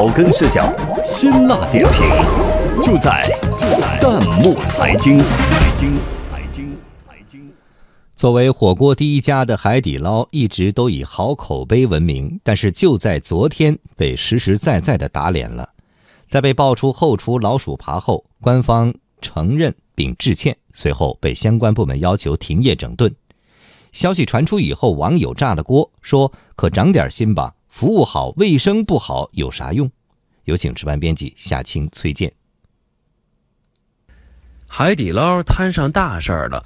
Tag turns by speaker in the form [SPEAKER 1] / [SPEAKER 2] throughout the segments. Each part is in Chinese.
[SPEAKER 1] 草根视角，辛辣点评，就在就在弹幕财经。财经财经财经。
[SPEAKER 2] 作为火锅第一家的海底捞，一直都以好口碑闻名，但是就在昨天被实实在在的打脸了。在被爆出后厨老鼠爬后，官方承认并致歉，随后被相关部门要求停业整顿。消息传出以后，网友炸了锅，说：“可长点心吧，服务好，卫生不好有啥用？”有请值班编辑夏青、崔健。
[SPEAKER 3] 海底捞摊上大事儿了！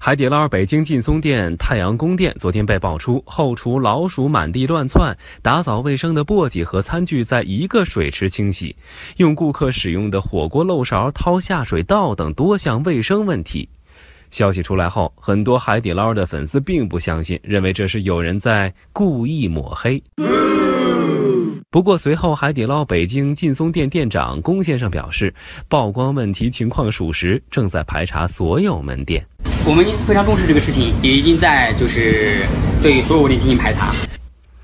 [SPEAKER 3] 海底捞北京劲松店、太阳宫店昨天被爆出后厨老鼠满地乱窜，打扫卫生的簸箕和餐具在一个水池清洗，用顾客使用的火锅漏勺掏下水道等多项卫生问题。消息出来后，很多海底捞的粉丝并不相信，认为这是有人在故意抹黑。不过随后，海底捞北京劲松店店长龚先生表示，曝光问题情况属实，正在排查所有门店。
[SPEAKER 4] 我们非常重视这个事情，也已经在就是对所有店进行排查。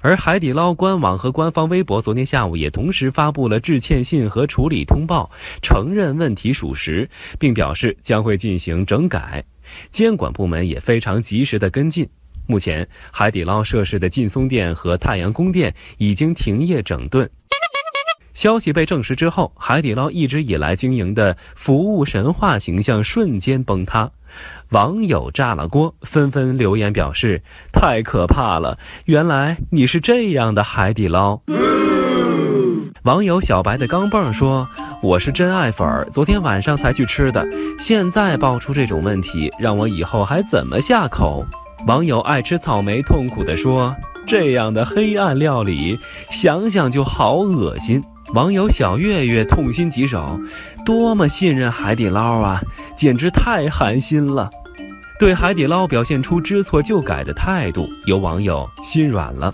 [SPEAKER 3] 而海底捞官网和官方微博昨天下午也同时发布了致歉信和处理通报，承认问题属实，并表示将会进行整改。监管部门也非常及时的跟进。目前，海底捞涉事的劲松店和太阳宫店已经停业整顿。消息被证实之后，海底捞一直以来经营的服务神话形象瞬间崩塌，网友炸了锅，纷纷留言表示：“太可怕了！原来你是这样的海底捞。”网友小白的钢镚说：“我是真爱粉，昨天晚上才去吃的，现在爆出这种问题，让我以后还怎么下口？”网友爱吃草莓痛苦地说：“这样的黑暗料理，想想就好恶心。”网友小月月痛心疾首：“多么信任海底捞啊，简直太寒心了。”对海底捞表现出知错就改的态度，有网友心软了。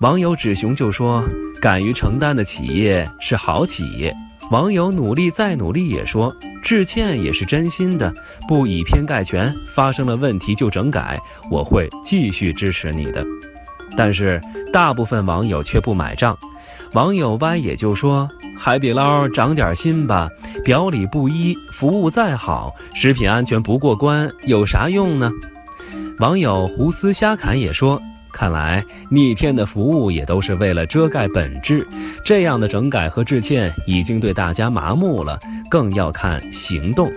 [SPEAKER 3] 网友纸熊就说：“敢于承担的企业是好企业。”网友努力再努力也说：“致歉也是真心的，不以偏概全，发生了问题就整改，我会继续支持你的。”但是大部分网友却不买账。网友歪也就说：“海底捞长点心吧，表里不一，服务再好，食品安全不过关，有啥用呢？”网友胡思瞎侃也说。看来逆天的服务也都是为了遮盖本质，这样的整改和致歉已经对大家麻木了，更要看行动。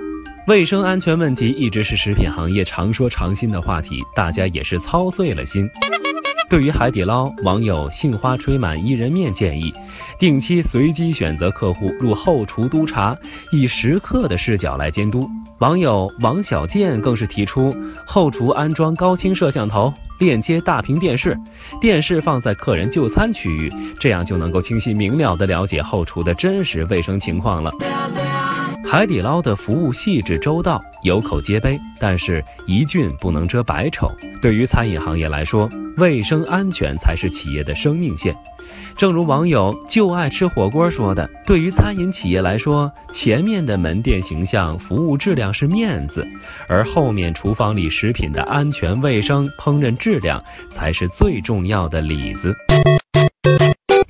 [SPEAKER 3] 卫生安全问题一直是食品行业常说常新的话题，大家也是操碎了心。对于海底捞，网友杏花吹满伊人面建议，定期随机选择客户入后厨督查，以食客的视角来监督。网友王小贱更是提出，后厨安装高清摄像头，链接大屏电视，电视放在客人就餐区域，这样就能够清晰明了地了解后厨的真实卫生情况了。海底捞的服务细致周到，有口皆碑，但是一俊不能遮百丑。对于餐饮行业来说，卫生安全才是企业的生命线。正如网友就爱吃火锅说的：“对于餐饮企业来说，前面的门店形象、服务质量是面子，而后面厨房里食品的安全卫生、烹饪质量才是最重要的里子。”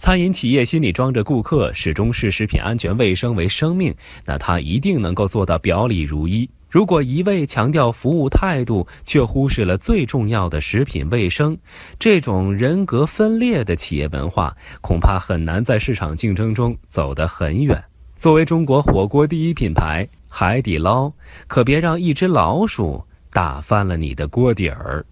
[SPEAKER 3] 餐饮企业心里装着顾客始终视食品安全卫生为生命，那他一定能够做到表里如一。如果一味强调服务态度，却忽视了最重要的食品卫生，这种人格分裂的企业文化，恐怕很难在市场竞争中走得很远。作为中国火锅第一品牌，海底捞可别让一只老鼠打翻了你的锅底儿。